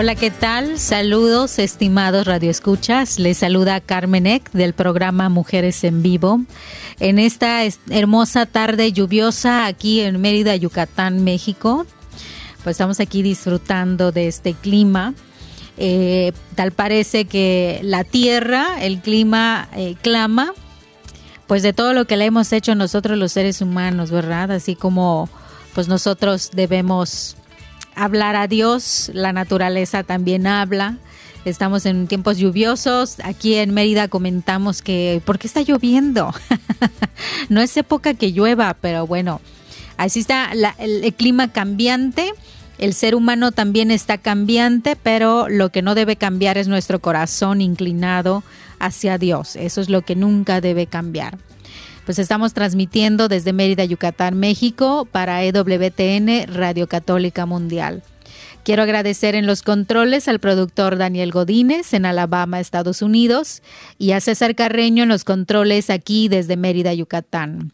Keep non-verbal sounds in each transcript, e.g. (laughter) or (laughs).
Hola, ¿qué tal? Saludos, estimados radioescuchas. Les saluda Carmen Eck del programa Mujeres en Vivo. En esta es- hermosa tarde lluviosa aquí en Mérida, Yucatán, México, pues estamos aquí disfrutando de este clima. Eh, tal parece que la tierra, el clima eh, clama, pues de todo lo que le hemos hecho nosotros los seres humanos, ¿verdad? Así como pues nosotros debemos hablar a Dios, la naturaleza también habla. Estamos en tiempos lluviosos. Aquí en Mérida comentamos que, ¿por qué está lloviendo? (laughs) no es época que llueva, pero bueno, así está el clima cambiante. El ser humano también está cambiante, pero lo que no debe cambiar es nuestro corazón inclinado hacia Dios. Eso es lo que nunca debe cambiar. Pues estamos transmitiendo desde Mérida, Yucatán, México, para EWTN Radio Católica Mundial. Quiero agradecer en los controles al productor Daniel Godínez en Alabama, Estados Unidos, y a César Carreño en los controles aquí desde Mérida, Yucatán.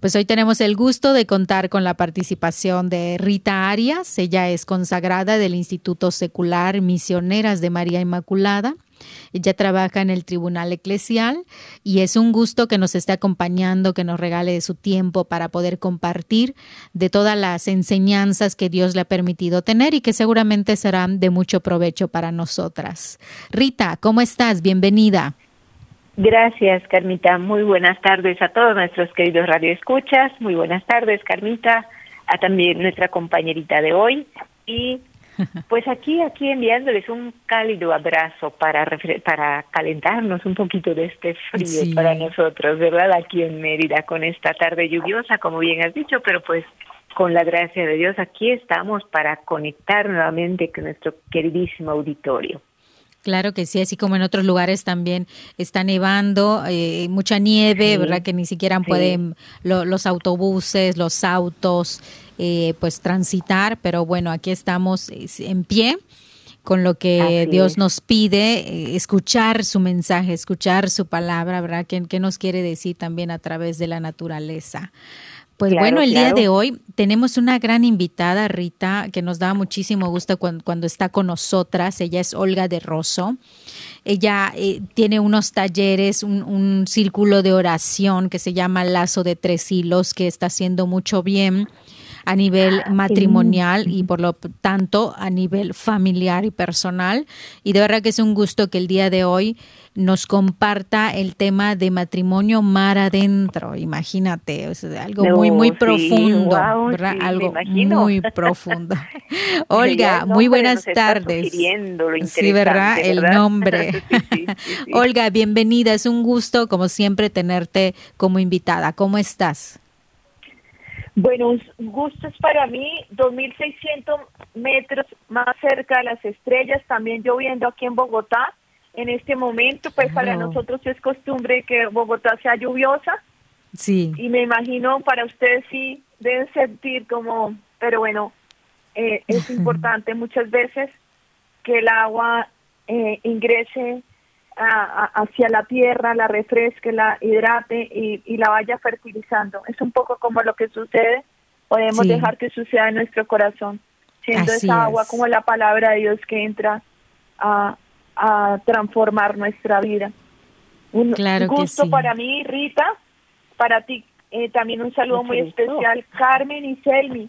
Pues hoy tenemos el gusto de contar con la participación de Rita Arias. Ella es consagrada del Instituto Secular Misioneras de María Inmaculada. Ella trabaja en el Tribunal Eclesial y es un gusto que nos esté acompañando, que nos regale su tiempo para poder compartir de todas las enseñanzas que Dios le ha permitido tener y que seguramente serán de mucho provecho para nosotras. Rita, ¿cómo estás? Bienvenida. Gracias, Carmita. Muy buenas tardes a todos nuestros queridos radioescuchas. Muy buenas tardes, Carmita, a también nuestra compañerita de hoy. Y pues aquí, aquí enviándoles un cálido abrazo para, para calentarnos un poquito de este frío Sí. para nosotros, ¿verdad? Aquí en Mérida con esta tarde lluviosa, como bien has dicho, pero pues con la gracia de Dios aquí estamos para conectar nuevamente con nuestro queridísimo auditorio. Claro que sí, así como en otros lugares también está nevando, eh, mucha nieve, Sí, ¿verdad? Que ni siquiera sí. pueden lo- los autobuses, los autos, eh, pues transitar, pero bueno, aquí estamos en pie con lo que Así Dios es. nos pide, eh, escuchar su mensaje, escuchar su palabra, ¿verdad? ¿Qué, qué nos quiere decir también a través de la naturaleza? Pues Claro, bueno, el día de hoy tenemos una gran invitada, Rita, que nos da muchísimo gusto cuan- cuando, está con nosotras. Ella es Olga de Rosso. Ella eh, tiene unos talleres, un, un círculo de oración que se llama Lazo de Tres Hilos, que está haciendo mucho bien a nivel matrimonial y por lo tanto a nivel familiar y personal. Y de verdad que es un gusto que el día de hoy nos comparta el tema de matrimonio mar adentro. Imagínate, es algo No, muy, muy sí, profundo, algo muy (laughs) profundo. (laughs) Olga, muy buenas tardes. Sí, ¿verdad? El ¿verdad? nombre. (laughs) Sí. Olga, bienvenida. Es un gusto, como siempre, tenerte como invitada. ¿Cómo estás? Bueno, un gusto es para mí, 2.600 metros más cerca de las estrellas, también lloviendo aquí en Bogotá. En este momento, pues para nosotros es costumbre que Bogotá sea lluviosa Sí. y me imagino para ustedes sí deben sentir como, pero bueno, eh, es (laughs) importante muchas veces que el agua eh, ingrese a- a- hacia la tierra, la refresque, la hidrate y, y la vaya fertilizando. Es un poco como lo que sucede, podemos Sí. dejar que suceda en nuestro corazón, siendo Así esa agua es. como la palabra de Dios que entra a, a transformar nuestra vida. Un Claro que gusto sí. para mí, Rita, para ti eh, también un saludo Mucho muy gusto. especial, Carmen y Selmi,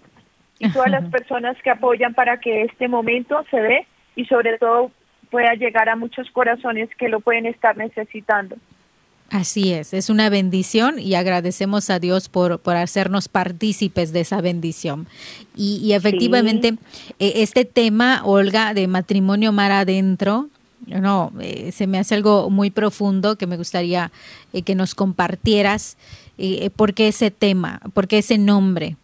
y todas las (laughs) personas que apoyan para que este momento se dé y sobre todo pueda llegar a muchos corazones que lo pueden estar necesitando. Así es, es una bendición y agradecemos a Dios por, por hacernos partícipes de esa bendición. Y, efectivamente, eh, este tema, Olga, de matrimonio mar adentro, no, eh, se me hace algo muy profundo que me gustaría eh, que nos compartieras. ¿Por qué ese tema? ¿Por qué ese nombre?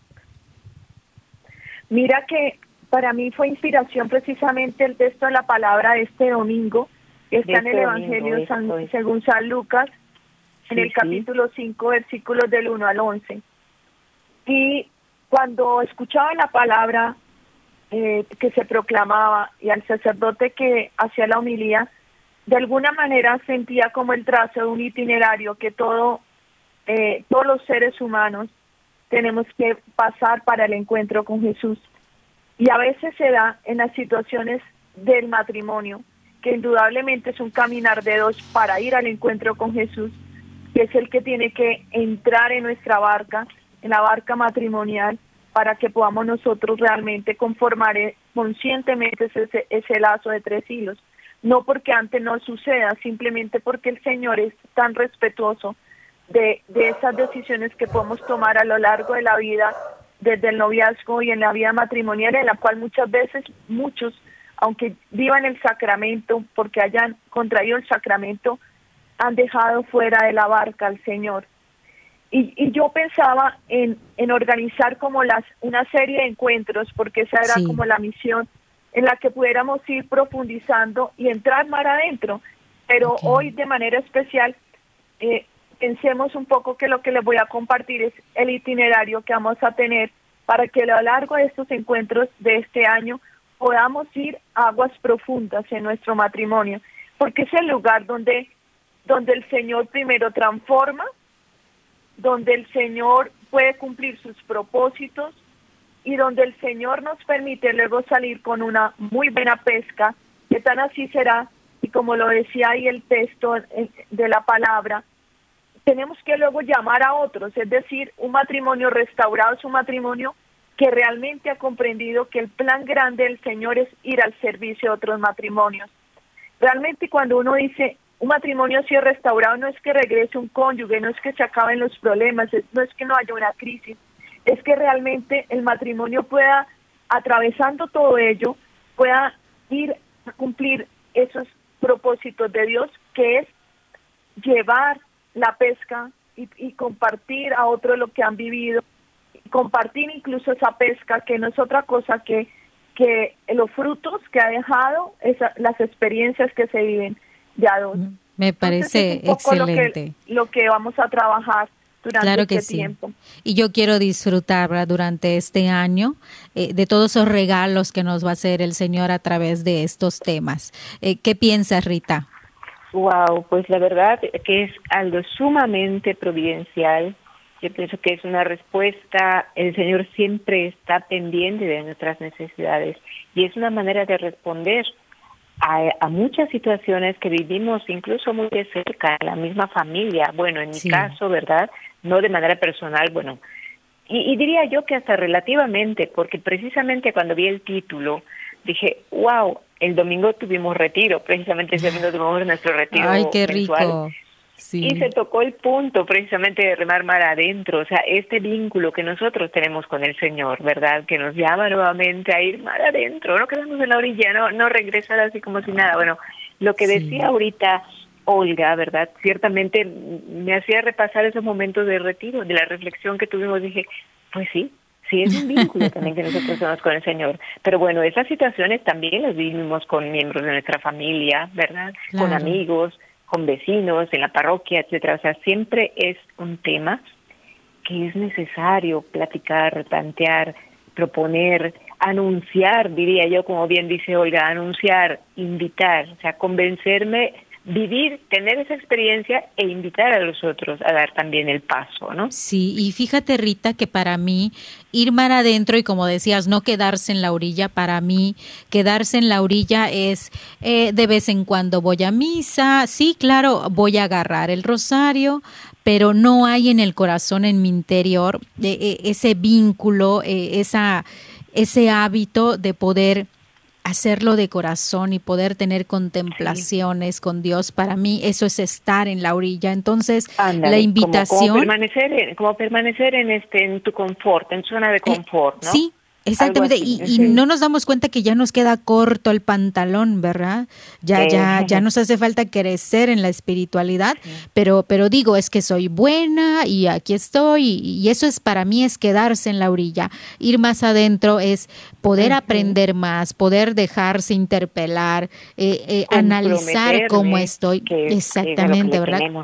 Mira que para mí fue inspiración precisamente el texto de la palabra de este domingo, que está en el este Evangelio según San Lucas, en el capítulo 5, versículos del 1 al 11. Y cuando escuchaba la palabra eh, que se proclamaba y al sacerdote que hacía la homilía, de alguna manera sentía como el trazo de un itinerario que todo, eh, todos los seres humanos tenemos que pasar para el encuentro con Jesús. Y a veces se da en las situaciones del matrimonio, que indudablemente es un caminar de dos para ir al encuentro con Jesús, que es el que tiene que entrar en nuestra barca, en la barca matrimonial, para que podamos nosotros realmente conformar eh, conscientemente ese, ese lazo de tres hilos. No porque antes no suceda, simplemente porque el Señor es tan respetuoso de, de esas decisiones que podemos tomar a lo largo de la vida, desde el noviazgo y en la vida matrimonial, en la cual muchas veces muchos, aunque vivan el sacramento, porque hayan contraído el sacramento, han dejado fuera de la barca al Señor. Y, y yo pensaba en, en, organizar como las una serie de encuentros, porque esa era como la misión en la que pudiéramos ir profundizando y entrar más adentro. Pero hoy de manera especial eh, pensemos un poco que lo que les voy a compartir es el itinerario que vamos a tener para que a lo largo de estos encuentros de este año podamos ir a aguas profundas en nuestro matrimonio, porque es el lugar donde donde el Señor primero transforma, donde el Señor puede cumplir sus propósitos y donde el Señor nos permite luego salir con una muy buena pesca, que tan así será, y como lo decía ahí el texto de la palabra, tenemos que luego llamar a otros, es decir, un matrimonio restaurado es un matrimonio que realmente ha comprendido que el plan grande del Señor es ir al servicio de otros matrimonios. Realmente cuando uno dice, un matrimonio así restaurado no es que regrese un cónyuge, no es que se acaben los problemas, no es que no haya una crisis, es que realmente el matrimonio pueda, atravesando todo ello, pueda ir a cumplir esos propósitos de Dios, que es llevar la pesca y, compartir a otros lo que han vivido, compartir incluso esa pesca, que no es otra cosa que, que los frutos que ha dejado, las experiencias que se viven. Me parece excelente. Lo que, vamos a trabajar durante claro que este tiempo. Y yo quiero disfrutar durante este año eh, de todos esos regalos que nos va a hacer el Señor a través de estos temas. Eh, ¿Qué piensas, Rita? Wow, pues la verdad que es algo sumamente providencial. Yo pienso que es una respuesta, el Señor siempre está pendiente de nuestras necesidades y es una manera de responder a, muchas situaciones que vivimos incluso muy de cerca, la misma familia, bueno, en mi caso, ¿verdad? No de manera personal, bueno, y, diría yo que hasta relativamente, porque precisamente cuando vi el título, dije, wow, el domingo tuvimos retiro, precisamente ese domingo tuvimos nuestro retiro. Ay, qué rico. Y se tocó el punto precisamente de remar mar adentro, o sea, este vínculo que nosotros tenemos con el Señor, ¿verdad? Que nos llama nuevamente a ir mar adentro, no quedamos en la orilla, no, no regresar así como si nada. Bueno, lo que decía ahorita Olga, ¿verdad? Ciertamente me hacía repasar esos momentos de retiro, de la reflexión que tuvimos, dije, pues sí, sí es un vínculo también que nosotros tenemos con el Señor. Pero bueno, esas situaciones también las vivimos con miembros de nuestra familia, ¿verdad? Con amigos, con vecinos, en la parroquia, etcétera. O sea, siempre es un tema que es necesario platicar, plantear, proponer, anunciar, diría yo, como bien dice Olga, anunciar, invitar, o sea, convencerme vivir, tener esa experiencia e invitar a los otros a dar también el paso, ¿no? Sí, y fíjate Rita que para mí ir mar adentro y como decías, no quedarse en la orilla, para mí quedarse en la orilla es eh, de vez en cuando voy a misa, sí, claro, voy a agarrar el rosario, pero no hay en el corazón, en mi interior, eh, eh, ese vínculo, esa, ese hábito de poder hacerlo de corazón y poder tener contemplaciones con Dios, para mí eso es estar en la orilla. Entonces, la invitación... Como, permanecer, en, como permanecer en, este, en tu confort, en zona de eh, confort, ¿no? Sí, Exactamente, y, no nos damos cuenta que ya nos queda corto el pantalón, ¿verdad? Ya, ya, ya (laughs) nos hace falta crecer en la espiritualidad, pero, pero digo, es que soy buena y aquí estoy, y, eso es para mí es quedarse en la orilla. Ir más adentro es poder aprender más, poder dejarse interpelar, eh, eh, analizar cómo estoy. Exactamente, ¿verdad? (laughs)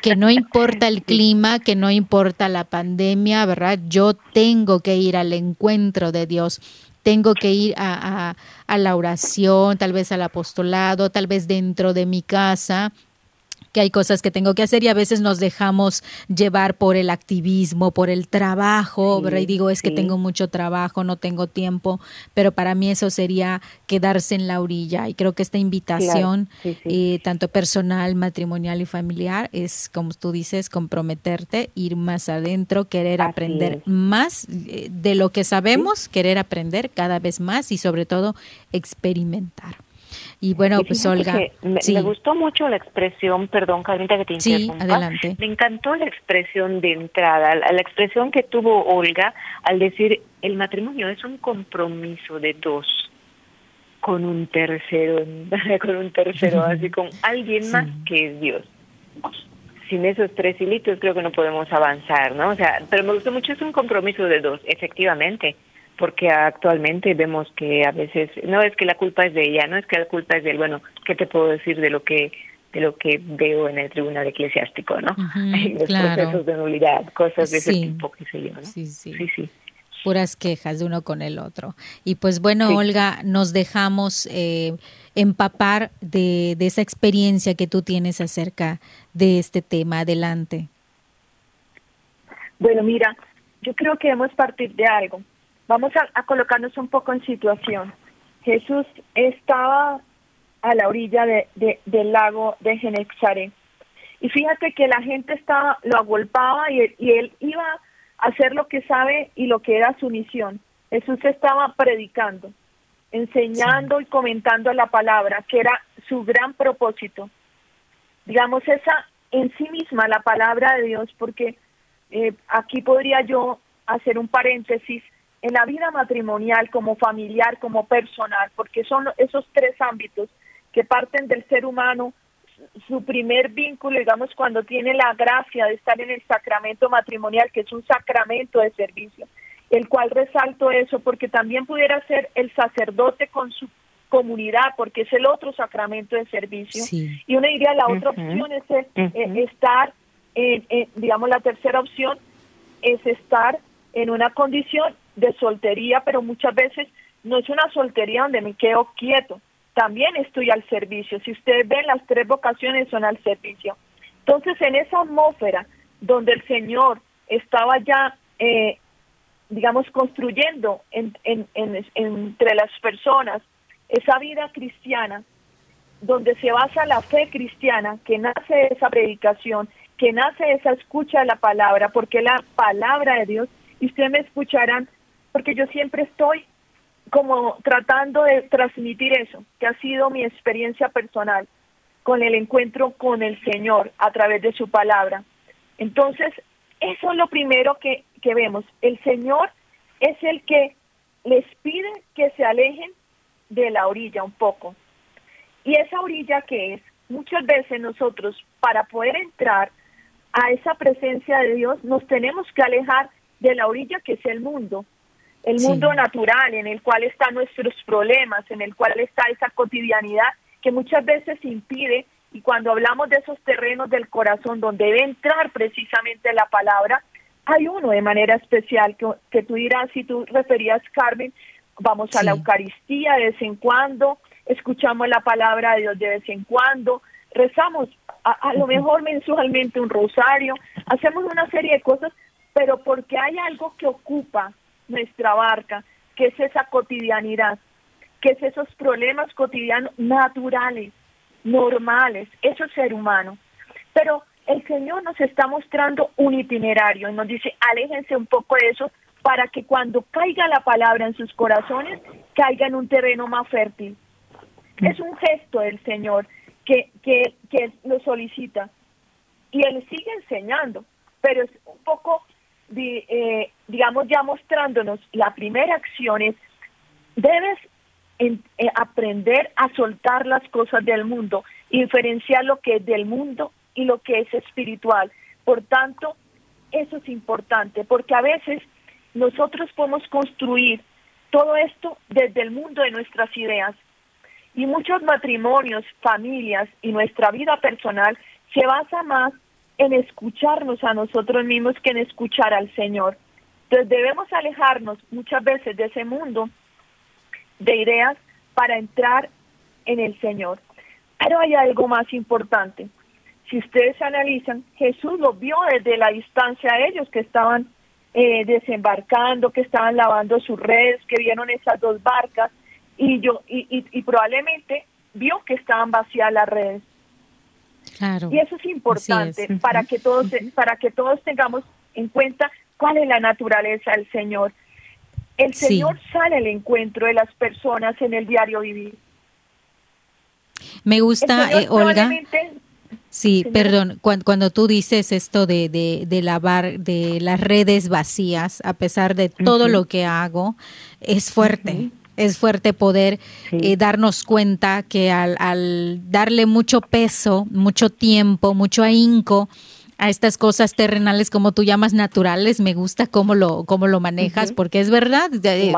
Que no importa el clima, que no importa la pandemia, ¿verdad? Yo tengo que ir al encuentro de Dios. Tengo que ir a, a la oración, tal vez al apostolado, tal vez dentro de mi casa, que hay cosas que tengo que hacer y a veces nos dejamos llevar por el activismo, por el trabajo, Y digo, es que tengo mucho trabajo, no tengo tiempo, pero para mí eso sería quedarse en la orilla. Y creo que esta invitación, eh, tanto personal, matrimonial y familiar, es, como tú dices, comprometerte, ir más adentro, querer aprender más eh, de lo que sabemos, querer aprender cada vez más y sobre todo experimentar. Y bueno, pues Olga. Me, gustó mucho la expresión, perdón, Carlita, que te interrumpa. Sí, adelante. Me encantó la expresión de entrada, la, expresión que tuvo Olga al decir el matrimonio es un compromiso de dos con un tercero, (laughs) con un tercero, así (laughs) con alguien más que es Dios sin esos tres hilitos creo que no podemos avanzar, ¿no? O sea, pero me gustó mucho, es un compromiso de dos, efectivamente porque actualmente vemos que a veces no es que la culpa es de ella, no es que la culpa es de él. Bueno, ¿qué te puedo decir de lo que de lo que veo en el tribunal eclesiástico, ¿no? (laughs) Los procesos de nulidad, cosas de ese tipo, qué sé yo, ¿no? Sí, sí. sí, Puras quejas de uno con el otro. Y pues bueno, Olga, nos dejamos eh, empapar de, de esa experiencia que tú tienes acerca de este tema. Adelante. Bueno, mira, yo creo que debemos partir de algo. Vamos a, colocarnos un poco en situación. Jesús estaba a la orilla de, del lago de Genexaré. Y fíjate que la gente estaba, lo agolpaba y, y, él iba a hacer lo que sabe y lo que era su misión. Jesús estaba predicando, enseñando y comentando la palabra, que era su gran propósito. Digamos, esa en sí misma la palabra de Dios, porque eh, aquí podría yo hacer un paréntesis en la vida matrimonial, como familiar, como personal, porque son esos tres ámbitos que parten del ser humano, su primer vínculo, digamos, cuando tiene la gracia de estar en el sacramento matrimonial, que es un sacramento de servicio, el cual resalto eso porque también pudiera ser el sacerdote con su comunidad, porque es el otro sacramento de servicio. Y uno diría, la otra opción es eh, estar, digamos, la tercera opción es estar en una condición de soltería, pero muchas veces no es una soltería donde me quedo quieto, también estoy al servicio. Si ustedes ven, las tres vocaciones son al servicio. Entonces, en esa atmósfera donde el Señor estaba ya, eh, digamos, construyendo entre las personas esa vida cristiana, donde se basa la fe cristiana, que nace esa predicación, que nace esa escucha de la palabra, porque la palabra de Dios, y ustedes me escucharán, porque yo siempre estoy como tratando de transmitir eso, que ha sido mi experiencia personal con el encuentro con el Señor a través de su palabra. Entonces, eso es lo primero que, que vemos. El Señor es el que les pide que se alejen de la orilla un poco. Y esa orilla que es, muchas veces nosotros para poder entrar a esa presencia de Dios nos tenemos que alejar de la orilla que es el mundo, el mundo natural en el cual están nuestros problemas, en el cual está esa cotidianidad que muchas veces impide, y cuando hablamos de esos terrenos del corazón donde debe entrar precisamente la palabra, hay uno de manera especial que, que tú dirás, si tú referías, Carmen, vamos a la Eucaristía de vez en cuando, escuchamos la palabra de Dios de vez en cuando, rezamos a, a lo mejor mensualmente un rosario, hacemos una serie de cosas, pero porque hay algo que ocupa nuestra barca, que es esa cotidianidad, que es esos problemas cotidianos naturales, normales, eso es ser humano. Pero el Señor nos está mostrando un itinerario y nos dice, aléjense un poco de eso para que cuando caiga la palabra en sus corazones, caiga en un terreno más fértil. Es un gesto del Señor que, que, que lo solicita. Y Él sigue enseñando, pero es un poco, eh, digamos, ya mostrándonos la primera acción es, debes eh, aprender a soltar las cosas del mundo, diferenciar lo que es del mundo y lo que es espiritual. Por tanto, eso es importante, porque a veces nosotros podemos construir todo esto desde el mundo de nuestras ideas. Y muchos matrimonios, familias y nuestra vida personal se basa más en escucharnos a nosotros mismos que en escuchar al Señor. Entonces debemos alejarnos muchas veces de ese mundo de ideas para entrar en el Señor. Pero hay algo más importante. Si ustedes analizan, Jesús lo vio desde la distancia a ellos que estaban eh, desembarcando, que estaban lavando sus redes, que vieron esas dos barcas y yo y, y, probablemente vio que estaban vacías las redes. Claro. Y eso es importante para que todos para que todos tengamos en cuenta cuál es la naturaleza del Señor. El Señor sale al encuentro de las personas en el diario vivir. Me gusta, eh, Olga. Sí, perdón, cuando, cuando, tú dices esto de, de, lavar de las redes vacías, a pesar de todo lo que hago, es fuerte. Es fuerte poder eh, darnos cuenta que al, al darle mucho peso, mucho tiempo, mucho ahínco a estas cosas terrenales como tú llamas naturales, me gusta cómo lo cómo lo manejas porque es verdad,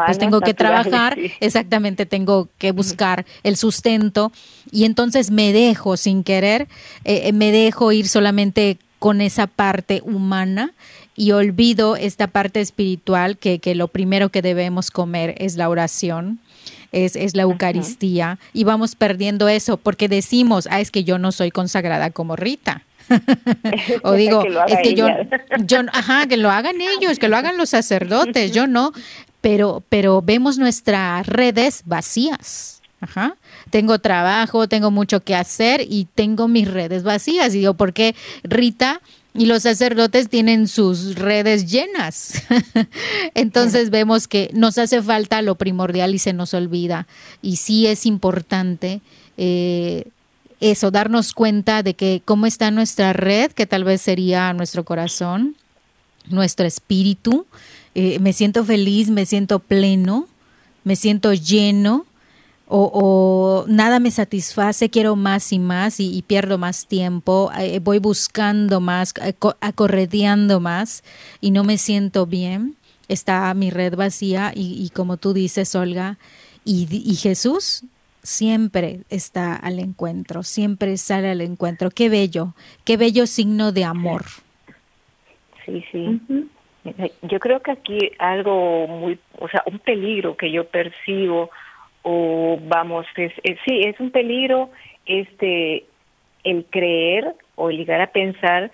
pues tengo que trabajar, exactamente tengo que buscar el sustento y entonces me dejo sin querer, eh, eh, me dejo ir solamente con esa parte humana y olvido esta parte espiritual que, que lo primero que debemos comer es la oración. Es, es, la Eucaristía y vamos perdiendo eso porque decimos, ah, es que yo no soy consagrada como Rita. (laughs) o digo, es que yo, yo, ajá, que lo hagan ellos, que lo hagan los sacerdotes, yo no, pero, pero vemos nuestras redes vacías. Ajá. Tengo trabajo, tengo mucho que hacer y tengo mis redes vacías. Y digo, ¿por qué Rita y los sacerdotes tienen sus redes llenas? (laughs) Entonces vemos que nos hace falta lo primordial y se nos olvida. Y sí es importante eh, eso, darnos cuenta de que cómo está nuestra red, que tal vez sería nuestro corazón, nuestro espíritu. Eh, me siento feliz, me siento pleno, me siento lleno. O, nada me satisface, quiero más y más y, pierdo más tiempo, eh, voy buscando más, acorreteando más y no me siento bien, está mi red vacía y, como tú dices, Olga, y, y Jesús siempre está al encuentro, siempre sale al encuentro. Qué bello, qué bello signo de amor. Sí, sí. Yo creo que aquí algo muy, o sea, un peligro que yo percibo, o vamos, es, sí, es un peligro este el creer o el llegar a pensar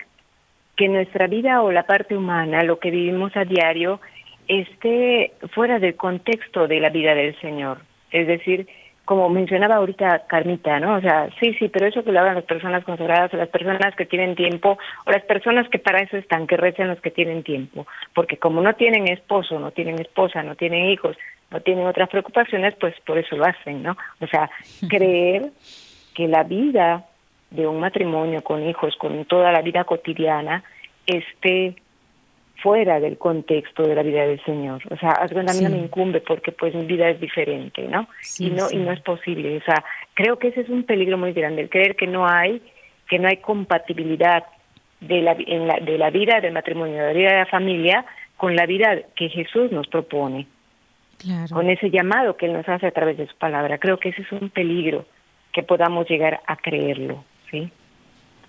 que nuestra vida o la parte humana, lo que vivimos a diario, esté fuera del contexto de la vida del Señor. Es decir, como mencionaba ahorita Carmita, ¿no? O sea, sí, sí, pero eso que lo hagan las personas consagradas o las personas que tienen tiempo o las personas que para eso están, que recen los que tienen tiempo, porque como no tienen esposo, no tienen esposa, no tienen hijos, no tienen otras preocupaciones, pues por eso lo hacen, ¿no? O sea, creer que la vida de un matrimonio con hijos, con toda la vida cotidiana, esté fuera del contexto de la vida del Señor. O sea, a mí no me incumbe porque pues mi vida es diferente, ¿no? y no y no es posible. O sea, creo que ese es un peligro muy grande, el creer que no hay que no hay compatibilidad de la, en la, de la vida del matrimonio, de la vida de la familia, con la vida que Jesús nos propone. Claro. Con ese llamado que Él nos hace a través de su palabra. Creo que ese es un peligro que podamos llegar a creerlo, ¿sí?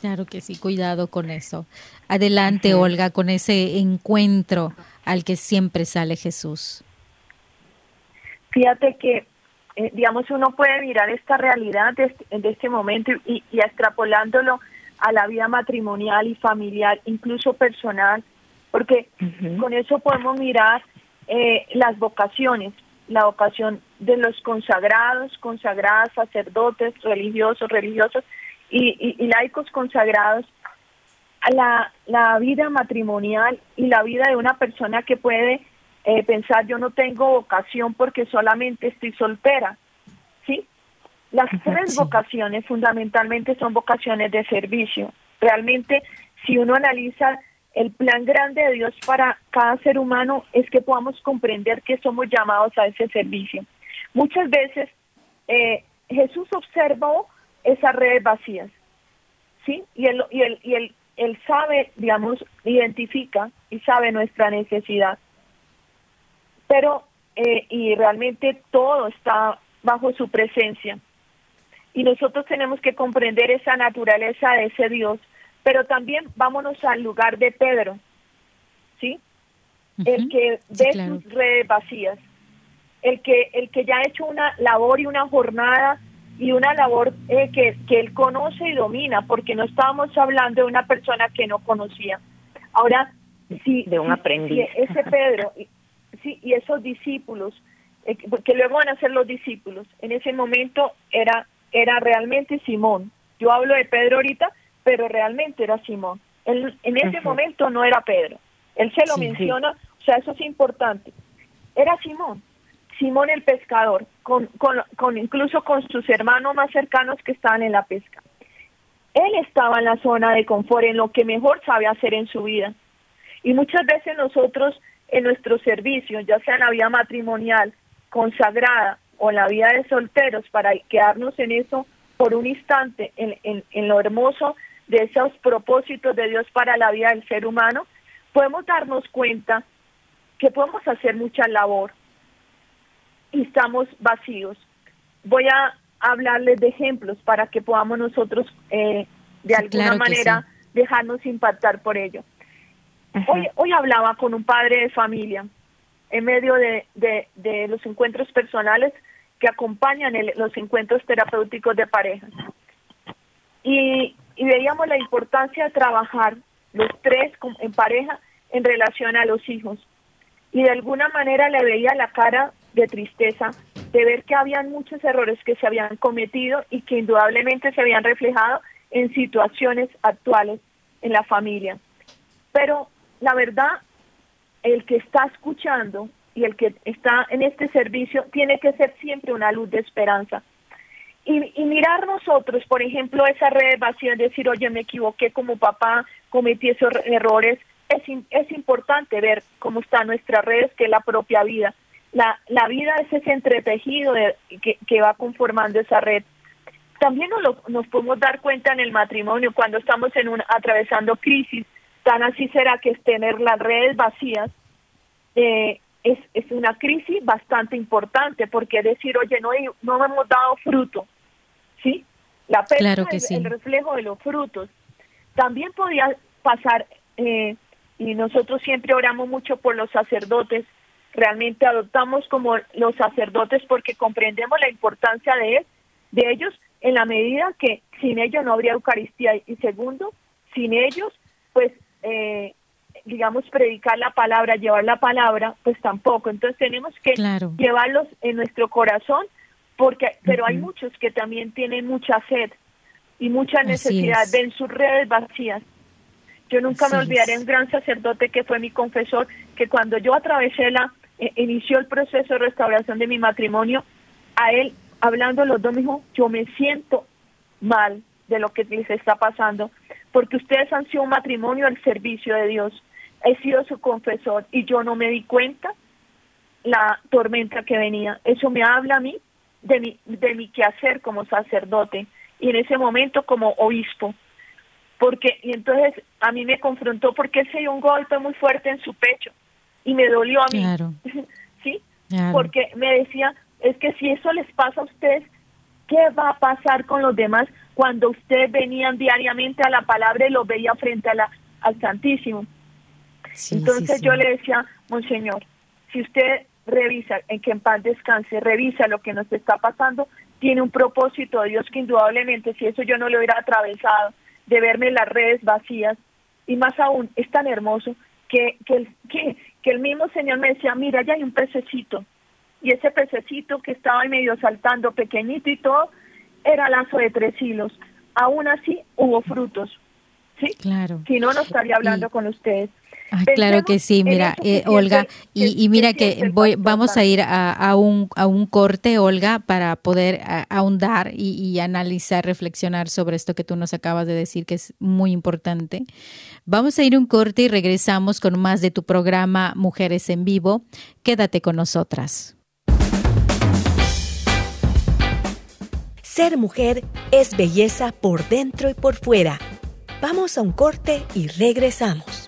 Claro que sí, cuidado con eso. Adelante, Olga, con ese encuentro al que siempre sale Jesús. Fíjate que, eh, digamos, uno puede mirar esta realidad de este, este momento y, extrapolándolo a la vida matrimonial y familiar, incluso personal, porque con eso podemos mirar eh, las vocaciones, la vocación de los consagrados, consagradas, sacerdotes, religiosos, religiosos, y, y, laicos consagrados la, la vida matrimonial y la vida de una persona que puede eh, pensar yo no tengo vocación porque solamente estoy soltera, ¿sí? Las tres vocaciones fundamentalmente son vocaciones de servicio. Realmente, si uno analiza el plan grande de Dios para cada ser humano, es que podamos comprender que somos llamados a ese servicio. Muchas veces eh, Jesús observó esas redes vacías, ¿sí? Y él, y, él, y él, él sabe, digamos, identifica y sabe nuestra necesidad. Pero, eh, y realmente todo está bajo su presencia. Y nosotros tenemos que comprender esa naturaleza de ese Dios, pero también vámonos al lugar de Pedro, ¿sí? El que ve sus redes vacías, el que, el que ya ha hecho una labor y una jornada y una labor eh, que, que él conoce y domina, porque no estábamos hablando de una persona que no conocía. Ahora, sí, de un aprendiz. ese Pedro, sí, y esos discípulos, eh, que luego van a ser los discípulos, en ese momento era, era realmente Simón. Yo hablo de Pedro ahorita, pero realmente era Simón. Él, en ese momento no era Pedro. Él se lo menciona, o sea, eso es importante. Era Simón. Simón el pescador, con, con, incluso con sus hermanos más cercanos que estaban en la pesca. Él estaba en la zona de confort, en lo que mejor sabe hacer en su vida. Y muchas veces nosotros en nuestro servicio, ya sea en la vida matrimonial, consagrada o en la vida de solteros, para quedarnos en eso por un instante, en, en lo hermoso de esos propósitos de Dios para la vida del ser humano, podemos darnos cuenta que podemos hacer mucha labor, y estamos vacíos. Voy a hablarles de ejemplos para que podamos nosotros eh, de alguna manera dejarnos impactar por ello. Hoy, hoy hablaba con un padre de familia en medio de, de, los encuentros personales que acompañan los encuentros terapéuticos de parejas. Y, y veíamos la importancia de trabajar los tres en pareja en relación a los hijos. Y de alguna manera le veía la cara de tristeza de ver que habían muchos errores que se habían cometido y que indudablemente se habían reflejado en situaciones actuales en la familia. Pero la verdad, el que está escuchando y el que está en este servicio tiene que ser siempre una luz de esperanza. Y, mirar nosotros, por ejemplo, esa red vacía, decir, oye, me equivoqué como papá, cometí esos errores. Es, es importante ver cómo está nuestra red, que es la propia vida la, la vida es ese entretejido que, que va conformando esa red. También nos, lo, nos podemos dar cuenta en el matrimonio cuando estamos en un, atravesando crisis, tan así será que es tener las redes vacías, eh, es, es una crisis bastante importante porque decir, oye, no, no hemos dado fruto, ¿sí? La pesca es el reflejo de los frutos. También podía pasar, eh, y nosotros siempre oramos mucho por los sacerdotes, realmente adoptamos como los sacerdotes porque comprendemos la importancia de, de ellos en la medida que sin ellos no habría Eucaristía. Y segundo, sin ellos, pues, eh, digamos, predicar la palabra, llevar la palabra, pues tampoco. Entonces tenemos que llevarlos en nuestro corazón, porque, pero hay muchos que también tienen mucha sed y mucha necesidad, ven sus redes vacías. Yo nunca me olvidaré un gran sacerdote que fue mi confesor, que cuando yo atravesé la, eh, inició el proceso de restauración de mi matrimonio, a él, hablando los dos, me dijo, yo me siento mal de lo que les está pasando, porque ustedes han sido un matrimonio al servicio de Dios. He sido su confesor y yo no me di cuenta la tormenta que venía. Eso me habla a mí de mi, de mi quehacer como sacerdote y en ese momento como obispo. Porque, y entonces a mí me confrontó porque se dio un golpe muy fuerte en su pecho y me dolió a mí. (laughs) ¿Sí? Porque me decía, es que si eso les pasa a ustedes, ¿qué va a pasar con los demás cuando ustedes venían diariamente a la palabra y lo veía frente a la, al Santísimo? Entonces yo le decía, Monseñor, si usted revisa, en que en paz descanse, revisa lo que nos está pasando, tiene un propósito de Dios que indudablemente, si eso yo no lo hubiera atravesado, de verme las redes vacías, y más aún, es tan hermoso que, que, que, que el mismo Señor me decía, mira, ya hay un pececito. Y ese pececito que estaba ahí medio saltando, pequeñito y todo, era lazo de tres hilos. Aún así hubo frutos. ¿Sí? Claro. Si no, no estaría hablando con ustedes. Ah, claro que sí, mira, eh, Olga, y, mira que voy, vamos a ir a, un, a un corte, Olga, para poder ahondar y, y, analizar, reflexionar sobre esto que tú nos acabas de decir, que es muy importante. Vamos a ir a un corte y regresamos con más de tu programa Mujeres en Vivo. Quédate con nosotras. Ser mujer es belleza por dentro y por fuera. Vamos a un corte y regresamos.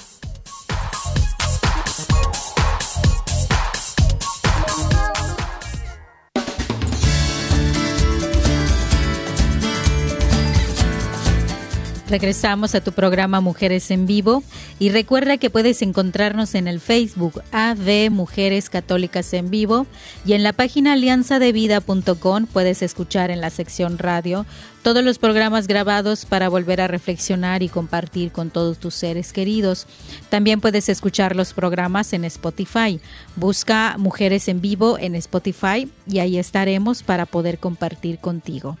Regresamos a tu programa Mujeres en Vivo y recuerda que puedes encontrarnos en el Facebook AV Mujeres Católicas en Vivo y en la página alianzadevida.com puedes escuchar en la sección radio todos los programas grabados para volver a reflexionar y compartir con todos tus seres queridos. También puedes escuchar los programas en Spotify. Busca Mujeres en Vivo en Spotify y ahí estaremos para poder compartir contigo.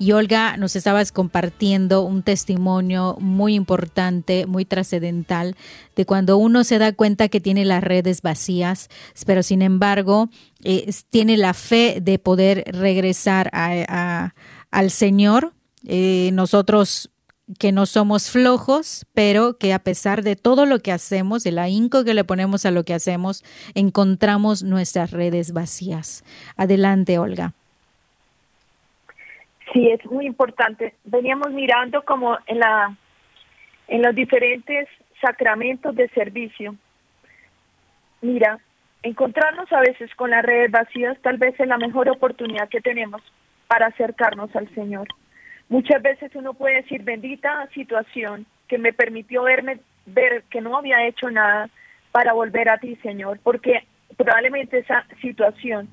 Y Olga, nos estabas compartiendo un testimonio muy importante, muy trascendental, de cuando uno se da cuenta que tiene las redes vacías, pero sin embargo eh, tiene la fe de poder regresar al Señor. Eh, nosotros que no somos flojos, pero que a pesar de todo lo que hacemos, el ahínco que le ponemos a lo que hacemos, encontramos nuestras redes vacías. Adelante, Olga. Sí, es muy importante. Veníamos mirando como en la en los diferentes sacramentos de servicio. Mira, encontrarnos a veces con las redes vacías tal vez es la mejor oportunidad que tenemos para acercarnos al Señor. Muchas veces uno puede decir, bendita situación que me permitió verme, ver que no había hecho nada para volver a ti, Señor, porque probablemente esa situación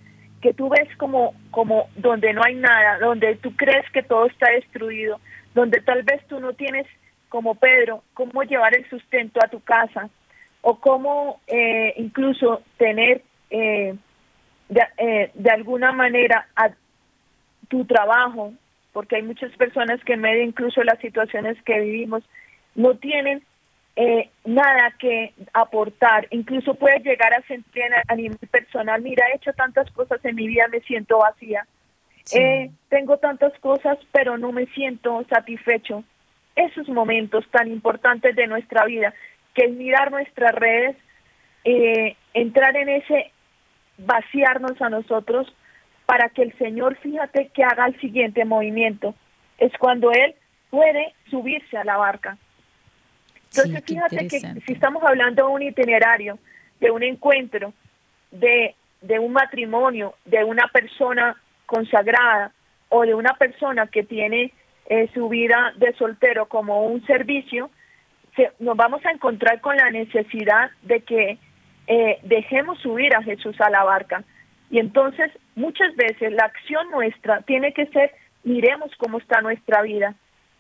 que tú ves como, como donde no hay nada, donde tú crees que todo está destruido, donde tal vez tú no tienes, como Pedro, cómo llevar el sustento a tu casa o cómo eh, incluso tener eh, de, eh, de, alguna manera a tu trabajo, porque hay muchas personas que en medio incluso de las situaciones que vivimos no tienen eh, nada que aportar, incluso puede llegar a sentir a nivel personal, mira, he hecho tantas cosas en mi vida, me siento vacía, eh, tengo tantas cosas, pero no me siento satisfecho. Esos momentos tan importantes de nuestra vida, que es mirar nuestras redes, eh, entrar en ese vaciarnos a nosotros para que el Señor, fíjate, que haga el siguiente movimiento. Es cuando Él puede subirse a la barca entonces, fíjate que si estamos hablando de un itinerario, de un encuentro, de, de un matrimonio, de una persona consagrada o de una persona que tiene eh, su vida de soltero como un servicio, nos vamos a encontrar con la necesidad de que eh, dejemos subir a Jesús a la barca. Y entonces, muchas veces la acción nuestra tiene que ser, miremos cómo está nuestra vida,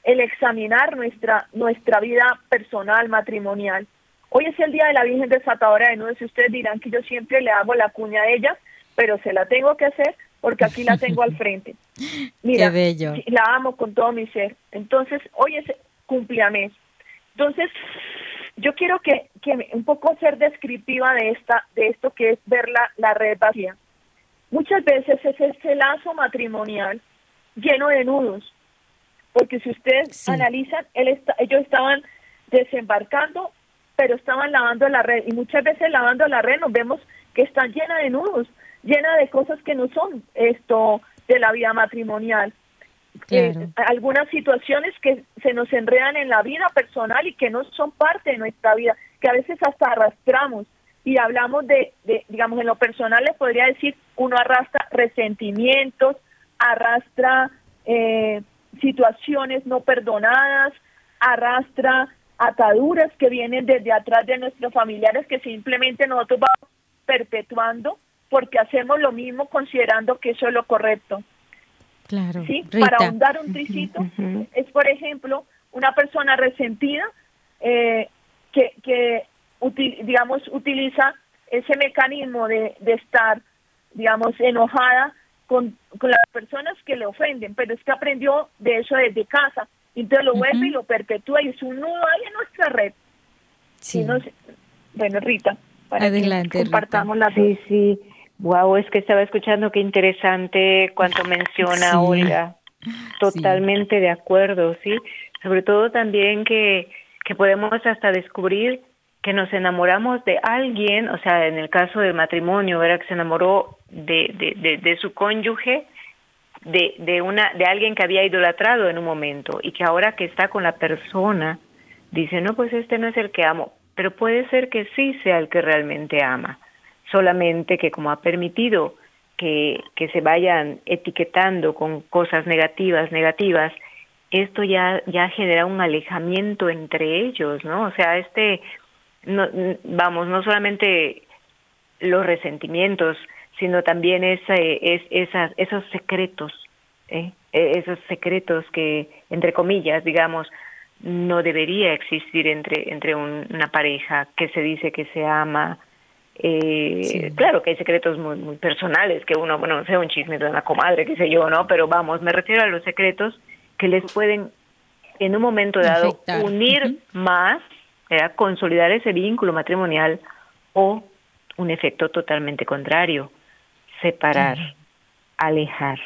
el examinar nuestra, nuestra vida personal, matrimonial. Hoy es el día de la Virgen Desatadora de Nudos y ustedes dirán que yo siempre le hago la cuña a ella, pero se la tengo que hacer porque aquí la tengo al frente. (laughs) Mira, la amo con todo mi ser. Entonces, hoy es cumpleaños. Entonces, yo quiero que, que un poco ser descriptiva de esta de esto que es ver la, la red vacía. muchas veces es ese lazo matrimonial lleno de nudos, porque si ustedes analizan, él ellos estaban desembarcando, pero estaban lavando la red, y muchas veces lavando la red nos vemos que están llena de nudos, llena de cosas que no son esto de la vida matrimonial. Eh, algunas situaciones que se nos enredan en la vida personal y que no son parte de nuestra vida, que a veces hasta arrastramos y hablamos de, digamos, en lo personal les podría decir, uno arrastra resentimientos, arrastra eh, situaciones no perdonadas, arrastra ataduras que vienen desde atrás de nuestros familiares que simplemente nosotros vamos perpetuando porque hacemos lo mismo considerando que eso es lo correcto. Claro. ¿Sí? Para ahondar un tricito, es por ejemplo una persona resentida eh, que, que digamos, utiliza ese mecanismo de, de estar, digamos, enojada con, con, las personas que le ofenden, pero es que aprendió de eso desde casa, entonces lo vuelve y lo perpetúa y es un nudo ahí en nuestra red. Sí. bueno, Rita, para Adelante, compartamos la Sí, sí. Wow, es que estaba escuchando qué interesante cuanto (laughs) menciona Olga. Totalmente de acuerdo, sí. Sobre todo también que, que podemos hasta descubrir que nos enamoramos de alguien, o sea, en el caso del matrimonio, era que se enamoró de, de, de, su cónyuge, de, de, una, de alguien que había idolatrado en un momento y que ahora que está con la persona, dice, no, pues este no es el que amo, pero puede ser que sí sea el que realmente ama, solamente que como ha permitido que, que se vayan etiquetando con cosas negativas, negativas, esto ya, ya genera un alejamiento entre ellos, ¿no? O sea, este no, vamos, no solamente los resentimientos, sino también esa, es, esas, esos secretos, ¿eh? E, esos secretos que, entre comillas, digamos, no debería existir entre, entre una pareja que se dice que se ama. Eh, Claro que hay secretos muy, muy personales, que uno, bueno, no sé, un chisme de una comadre, qué sé yo, ¿no? Pero vamos, me refiero a los secretos que les pueden en un momento dado unir más era consolidar ese vínculo matrimonial o un efecto totalmente contrario, separar, alejar,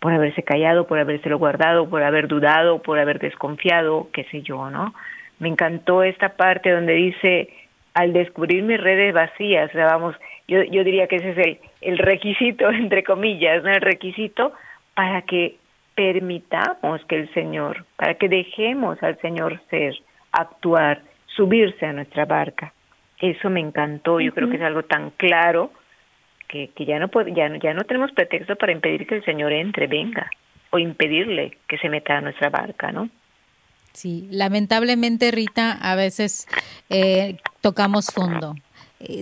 por haberse callado, por habérselo guardado, por haber dudado, por haber desconfiado, qué sé yo, ¿no? Me encantó esta parte donde dice, al descubrir mis redes vacías, o sea, vamos, yo, yo diría que ese es el, el requisito, (laughs) entre comillas, ¿no? El requisito para que permitamos que el Señor, para que dejemos al Señor ser, actuar, subirse a nuestra barca. Eso me encantó, yo creo que es algo tan claro que, que ya, no ya, ya no tenemos pretexto para impedir que el Señor entre, venga, o impedirle que se meta a nuestra barca, ¿no? Sí, lamentablemente Rita, a veces eh, tocamos fondo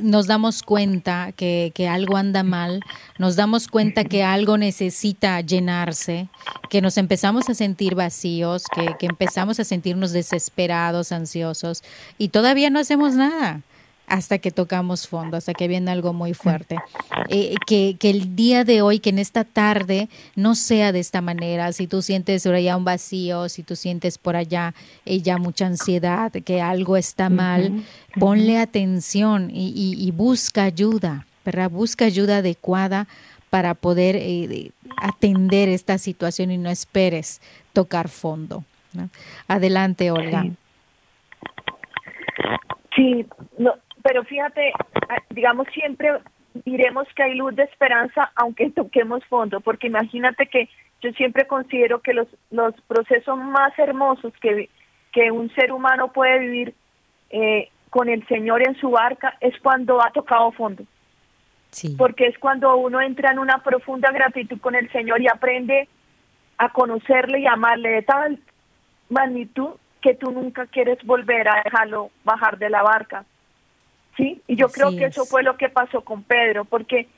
nos damos cuenta que, que, algo anda mal, nos damos cuenta que algo necesita llenarse, que nos empezamos a sentir vacíos, que, que empezamos a sentirnos desesperados, ansiosos y todavía no hacemos nada hasta que tocamos fondo, hasta que viene algo muy fuerte. Eh, que, que, el día de hoy, que en esta tarde no sea de esta manera. Si tú sientes por allá un vacío, si tú sientes por allá eh, ya mucha ansiedad, que algo está mal, ponle atención y, busca ayuda, ¿verdad? Busca ayuda adecuada para poder eh, atender esta situación y no esperes tocar fondo. Adelante, Olga. Sí, no, pero fíjate, ah, digamos siempre diremos que hay luz de esperanza aunque (laughs) toquemos fondo, porque imagínate que yo siempre considero que los, los procesos más hermosos que, que un ser humano puede vivir eh, con el Señor en su barca es cuando ha tocado fondo. Sí. Porque es cuando uno entra en una profunda gratitud con el Señor y aprende a conocerle y amarle de tal magnitud que tú nunca quieres volver a dejarlo bajar de la barca. ¿Sí? Y yo creo que eso fue lo que pasó con Pedro, porque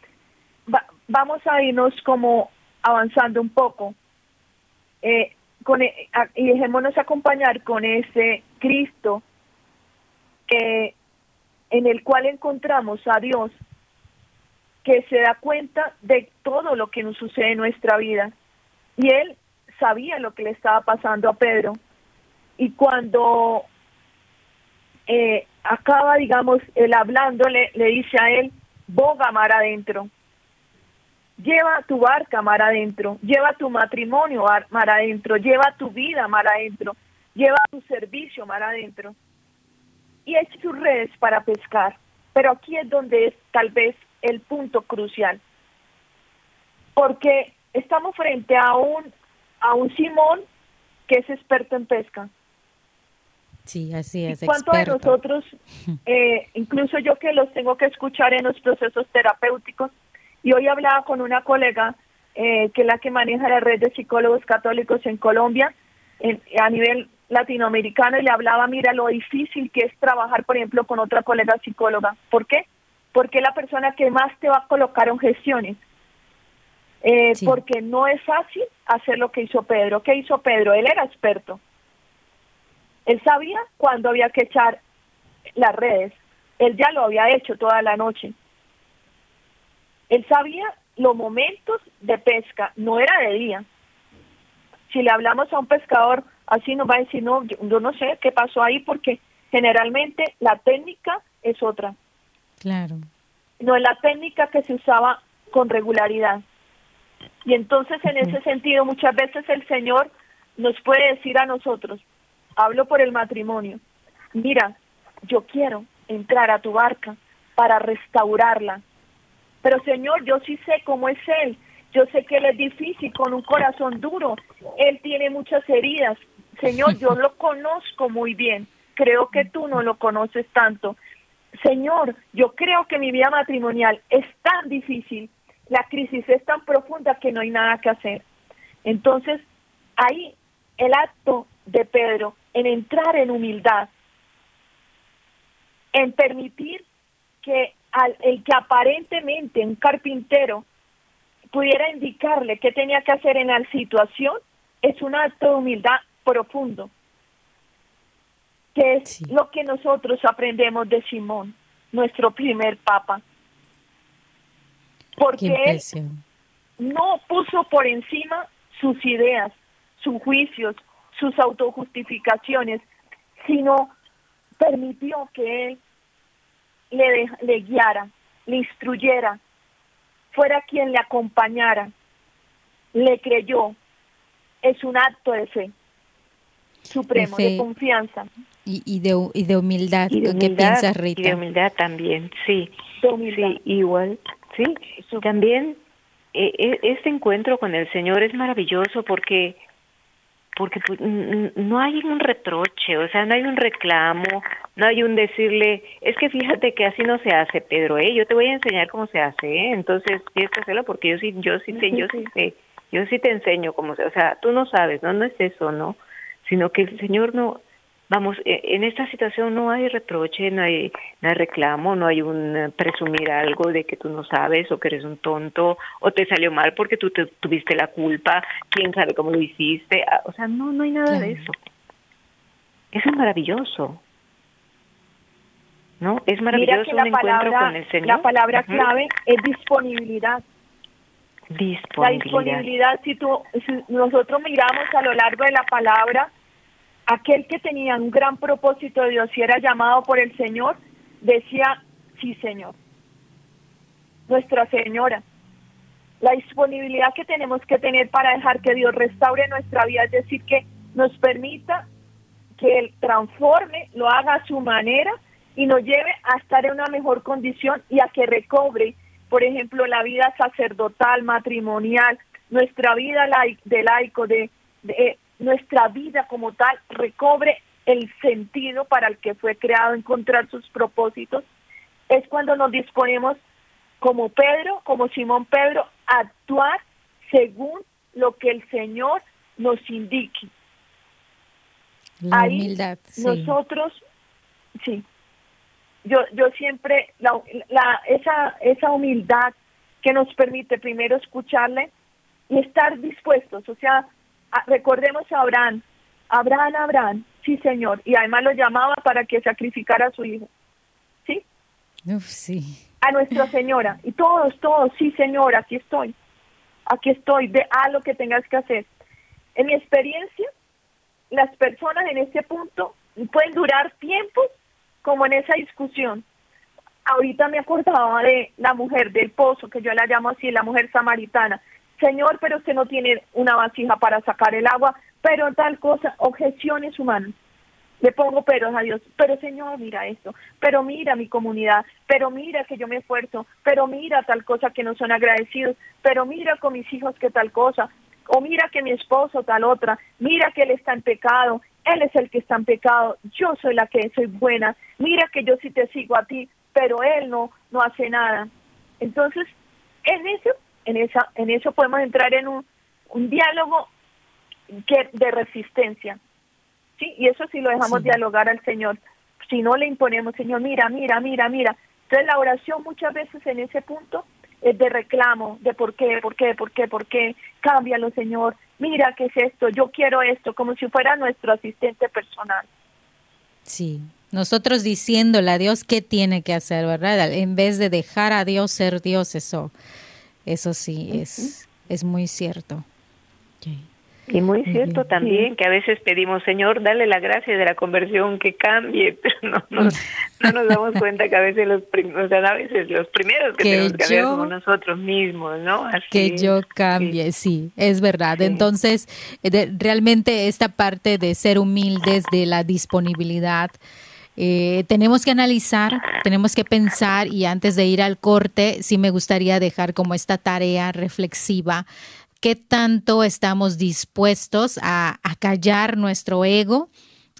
vamos a irnos como avanzando un poco eh, con, e, y dejémonos acompañar con ese Cristo que en el cual encontramos a Dios que se da cuenta de todo lo que nos sucede en nuestra vida. Y él sabía lo que le estaba pasando a Pedro. Y cuando eh, acaba, digamos, él hablando, le, dice a él, boga mar adentro. lleva tu barca mar adentro, lleva tu matrimonio mar adentro, lleva tu vida mar adentro, lleva tu servicio mar adentro y eche sus redes para pescar. Pero aquí es donde es tal vez el punto crucial, porque estamos frente a un a un Simón que es experto en pesca. Sí, así es. ¿Y cuánto de nosotros, (laughs) eh, incluso yo que los tengo que escuchar en los procesos terapéuticos, y hoy hablaba con una colega eh, que es la que maneja la red de psicólogos católicos en Colombia, a nivel latinoamericano, y le hablaba, mira, lo difícil que es trabajar, por ejemplo, con otra colega psicóloga. ¿Por qué? Porque es la persona que más te va a colocar en gestiones. Eh, porque no es fácil hacer lo que hizo Pedro. ¿Qué hizo Pedro? Él era experto. Él sabía cuándo había que echar las redes. Él ya lo había hecho toda la noche. Él sabía los momentos de pesca, no era de día. Si le hablamos a un pescador así nos va a decir, no, yo, no sé qué pasó ahí porque generalmente la técnica es otra. Claro. No es la técnica que se usaba con regularidad. Y entonces en ese sentido muchas veces el Señor nos puede decir a nosotros, hablo por el matrimonio, mira, yo quiero entrar a tu barca para restaurarla, pero Señor, yo sí sé cómo es Él. Yo sé que Él es difícil, con un corazón duro. Él tiene muchas heridas. Señor, yo lo conozco muy bien. Creo que tú no lo conoces tanto. Señor, yo creo que mi vida matrimonial es tan difícil. La crisis es tan profunda que no hay nada que hacer. Entonces, ahí el acto de Pedro en entrar en humildad, en permitir que al, el que aparentemente un carpintero pudiera indicarle qué tenía que hacer en la situación, es un acto de humildad profundo, que es lo que nosotros aprendemos de Simón, nuestro primer papa. Porque él no puso por encima sus ideas, sus juicios, sus autojustificaciones, sino permitió que él le, le guiara, le instruyera, fuera quien le acompañara, le creyó. Es un acto de fe supremo, de, confianza. Y, de, y de humildad, ¿qué piensas, Rita? Y de humildad también, sí. Sí, igual, sí. También eh, este encuentro con el Señor es maravilloso porque porque pues, no hay un reproche, o sea, no hay un reclamo, no hay un decirle, es que fíjate que así no se hace, Pedro, ¿eh? Yo te voy a enseñar cómo se hace, ¿eh? Entonces tienes que hacerlo porque yo sí, yo sí sé, yo sí sé, yo sí te enseño cómo se, o sea, tú no sabes, no, no es eso, ¿no? Sino que el Señor no, vamos, e, en esta situación no hay reproche, no hay, no hay reclamo, no hay un eh, presumir algo de que tú no sabes o que eres un tonto o te salió mal porque tú te, tuviste la culpa, quién sabe cómo lo hiciste, ah, o sea, no, no hay nada de eso. Eso es maravilloso. ¿No? Es maravilloso un encuentro con el Señor. La palabra clave es disponibilidad. Disponibilidad. La disponibilidad, si, tú, si nosotros miramos a lo largo de la palabra, aquel que tenía un gran propósito de Dios y era llamado por el Señor, decía, sí Señor. Nuestra Señora. La disponibilidad que tenemos que tener para dejar que Dios restaure nuestra vida, es decir, que nos permita que Él transforme, lo haga a su manera y nos lleve a estar en una mejor condición y a que recobre, por ejemplo, la vida sacerdotal, matrimonial, nuestra vida de laico, de, de nuestra vida como tal recobre el sentido para el que fue creado, encontrar sus propósitos, es cuando nos disponemos como Pedro, como Simón Pedro, a actuar según lo que el Señor nos indique. La humildad, nosotros, sí, yo, yo siempre, la, la, esa, esa humildad que nos permite primero escucharle y estar dispuestos, o sea, recordemos a Abraham, Abraham, Abraham, sí señor, y además lo llamaba para que sacrificara a su hijo, ¿sí? sí. A Nuestra Señora, y todos, todos, sí señor, aquí estoy, aquí estoy, ve a lo que tengas que hacer. En mi experiencia, las personas en este punto pueden durar tiempos como en esa discusión. ahorita me acordaba de la mujer del pozo, que yo la llamo así, la mujer samaritana. Señor, pero usted no tiene una vasija para sacar el agua, pero tal cosa, objeciones humanas. Le pongo peros a Dios, pero Señor, mira esto, pero mira mi comunidad, pero mira que yo me esfuerzo, pero mira tal cosa que no son agradecidos, pero mira con mis hijos que tal cosa, o mira que mi esposo tal otra, mira que él está en pecado, él es el que está en pecado, yo soy la que soy buena, mira que yo sí te sigo a ti, pero él no, no hace nada. Entonces, en eso, en esa, en eso podemos entrar en un, un diálogo que, de resistencia. ¿sí? Y eso sí lo dejamos dialogar al Señor. Si no le imponemos, Señor, mira, mira, mira, mira. Entonces la oración muchas veces en ese punto es de reclamo, de por qué, por qué, por qué, por qué, cámbialo, Señor, mira qué es esto, yo quiero esto, como si fuera nuestro asistente personal. Sí, nosotros diciéndole a Dios qué tiene que hacer, ¿verdad? En vez de dejar a Dios ser Dios, eso, eso sí es, es muy cierto. Y muy cierto también que a veces pedimos, Señor, dale la gracia de la conversión, que cambie, (laughs) pero no, no, nos damos cuenta que a veces los, o sea, a veces los primeros que, tenemos que cambiar somos nosotros mismos, ¿no? que yo cambie, sí, es verdad. Entonces, realmente esta parte de ser humildes, de la disponibilidad, eh, tenemos que analizar, tenemos que pensar y antes de ir al corte, sí me gustaría dejar como esta tarea reflexiva. Qué tanto estamos dispuestos a, callar nuestro ego,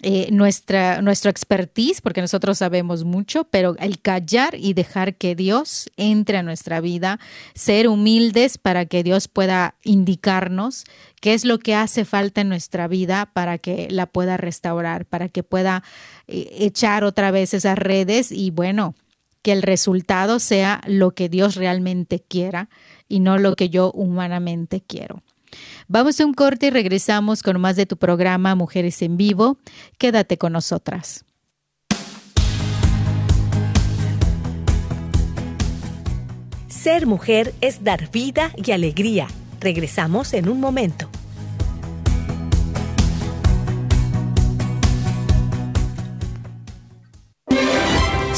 eh, nuestra, nuestro expertise, porque nosotros sabemos mucho, pero el callar y dejar que Dios entre a nuestra vida, ser humildes para que Dios pueda indicarnos qué es lo que hace falta en nuestra vida para que la pueda restaurar, para que pueda eh, echar otra vez esas redes y bueno, que el resultado sea lo que Dios realmente quiera y no lo que yo humanamente quiero. Vamos a un corte y regresamos con más de tu programa Mujeres en Vivo. Quédate con nosotras. Ser mujer es dar vida y alegría. Regresamos en un momento.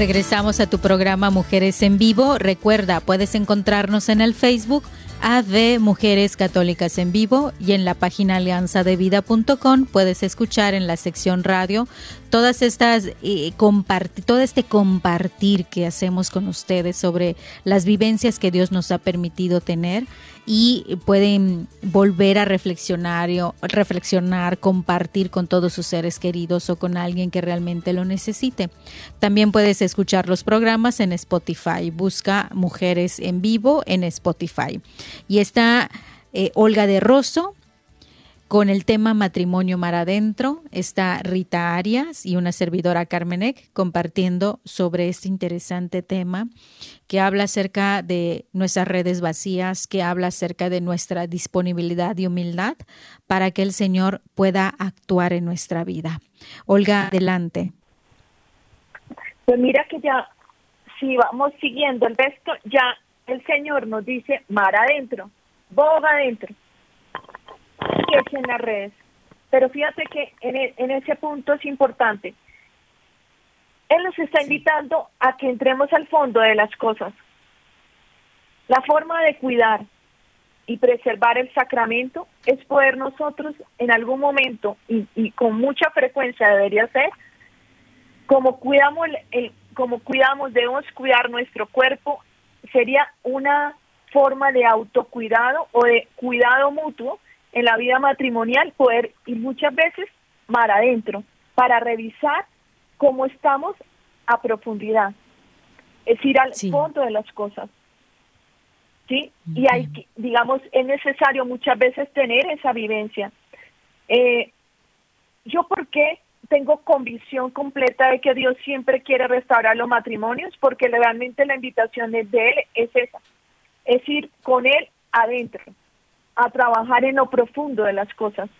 Regresamos a tu programa Mujeres en Vivo. Recuerda, puedes encontrarnos en el Facebook AV Mujeres Católicas en Vivo y en la página alianzadevida.com puedes escuchar en la sección radio todas estas eh, todo este compartir que hacemos con ustedes sobre las vivencias que Dios nos ha permitido tener y pueden volver a reflexionar, reflexionar, compartir con todos sus seres queridos o con alguien que realmente lo necesite. También puedes escuchar los programas en Spotify. Busca Mujeres en Vivo en Spotify. Y está eh, Olga de Rosso, con el tema Matrimonio Mar Adentro está Rita Arias y una servidora Carmenek compartiendo sobre este interesante tema que habla acerca de nuestras redes vacías, que habla acerca de nuestra disponibilidad y humildad para que el Señor pueda actuar en nuestra vida. Olga, adelante. Pues mira que ya, si vamos siguiendo el resto, ya el Señor nos dice mar adentro, boga adentro que en las redes. Pero fíjate que en, e, en ese punto es importante. Él nos está invitando a que entremos al fondo de las cosas. La forma de cuidar y preservar el sacramento es poder nosotros en algún momento y, y con mucha frecuencia debería ser como cuidamos el, como cuidamos debemos cuidar nuestro cuerpo sería una forma de autocuidado o de cuidado mutuo en la vida matrimonial poder ir muchas veces mar adentro para revisar cómo estamos a profundidad, es ir al fondo de las cosas. ¿Sí? Y hay, digamos, es necesario muchas veces tener esa vivencia. Eh, ¿Yo por qué tengo convicción completa de que Dios siempre quiere restaurar los matrimonios? Porque realmente la invitación de Él es esa, es ir con Él adentro, a trabajar en lo profundo de las cosas.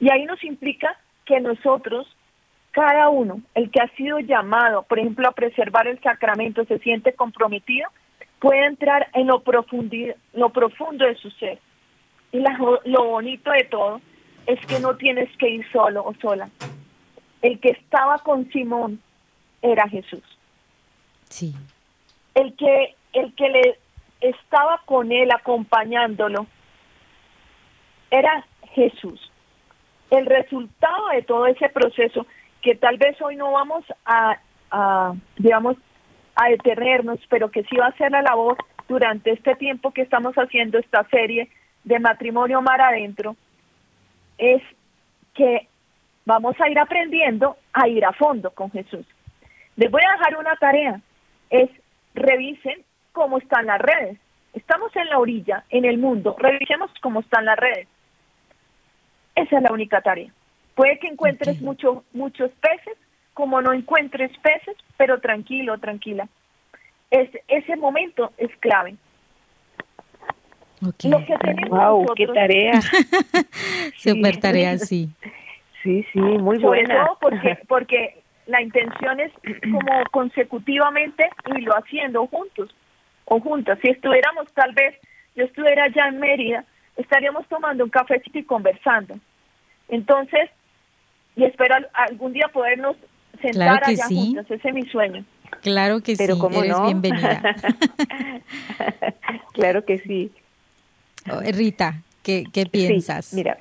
Y ahí nos implica que nosotros, cada uno, el que ha sido llamado, por ejemplo, a preservar el sacramento, se siente comprometido, puede entrar en lo, lo profundo de su ser. Y lo bonito de todo es que no tienes que ir solo o sola. El que estaba con Simón era Jesús. Sí. El que, el que le estaba con él acompañándolo era Jesús. El resultado de todo ese proceso, que tal vez hoy no vamos a, digamos, a detenernos, pero que sí va a ser la labor durante este tiempo que estamos haciendo esta serie de matrimonio mar adentro, es que vamos a ir aprendiendo a ir a fondo con Jesús. Les voy a dejar una tarea, es revisen cómo están las redes. Estamos en la orilla, en el mundo, revisemos cómo están las redes. Esa es la única tarea. Puede que encuentres mucho, muchos peces, como no encuentres peces, pero tranquilo, tranquila. Es, ese momento es clave. Lo que tenemos wow, qué tarea. (laughs) Super tarea, (laughs) sí. Sí, sí, muy buena. porque, (laughs) porque la intención es como consecutivamente y lo haciendo juntos o juntas. Si estuviéramos tal vez, yo estuviera allá en Mérida, estaríamos tomando un cafecito y conversando. Entonces, y espero algún día podernos sentar allá juntas, ese es mi sueño. Claro que Pero sí, eres bienvenida. (laughs) claro que sí. Oh, Rita, ¿qué, qué piensas? mira,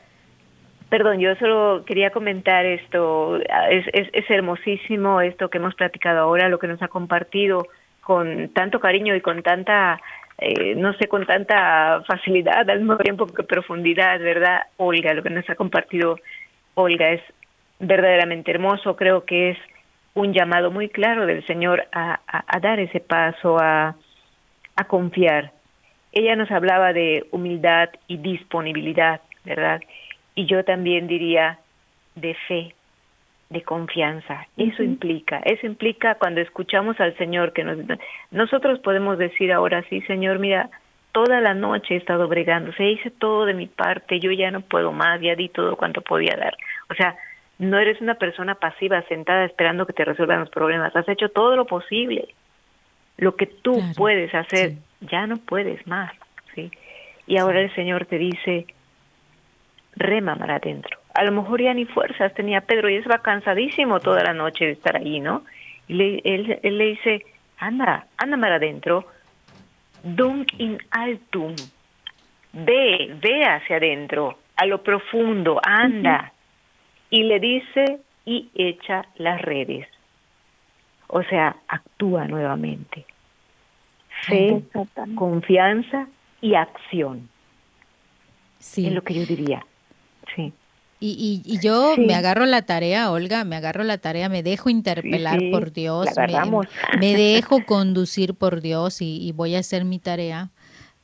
perdón, yo solo quería comentar esto, es, es, es hermosísimo esto que hemos platicado ahora, lo que nos ha compartido con tanto cariño y con tanta, eh, no sé, con tanta facilidad al mismo tiempo que profundidad, ¿verdad? Olga, lo que nos ha compartido Olga es verdaderamente hermoso, creo que es un llamado muy claro del Señor a, a, dar ese paso, a, a confiar. Ella nos hablaba de humildad y disponibilidad, ¿verdad? Y yo también diría de fe, de confianza. Eso implica, eso implica cuando escuchamos al Señor que nos nosotros podemos decir ahora sí, Señor, mira, toda la noche he estado bregando, se hice todo de mi parte, yo ya no puedo más, ya di todo cuanto podía dar. O sea, no eres una persona pasiva sentada esperando que te resuelvan los problemas, has hecho todo lo posible. Lo que tú puedes hacer, ya no puedes más, ¿sí? Y ahora el Señor te dice, rema para adentro a lo mejor ya ni fuerzas tenía Pedro y estaba cansadísimo toda la noche de estar ahí, ¿no? Y le, él, le dice, anda, anda mar adentro, dum in altum, ve, ve hacia adentro, a lo profundo, anda. Y le dice, y echa las redes. O sea, actúa nuevamente. Fe, confianza y acción. Sí. Es lo que yo diría. Sí. Y, y, yo me agarro la tarea, Olga, me agarro la tarea, me dejo interpelar por Dios, me, dejo (laughs) conducir por Dios y, voy a hacer mi tarea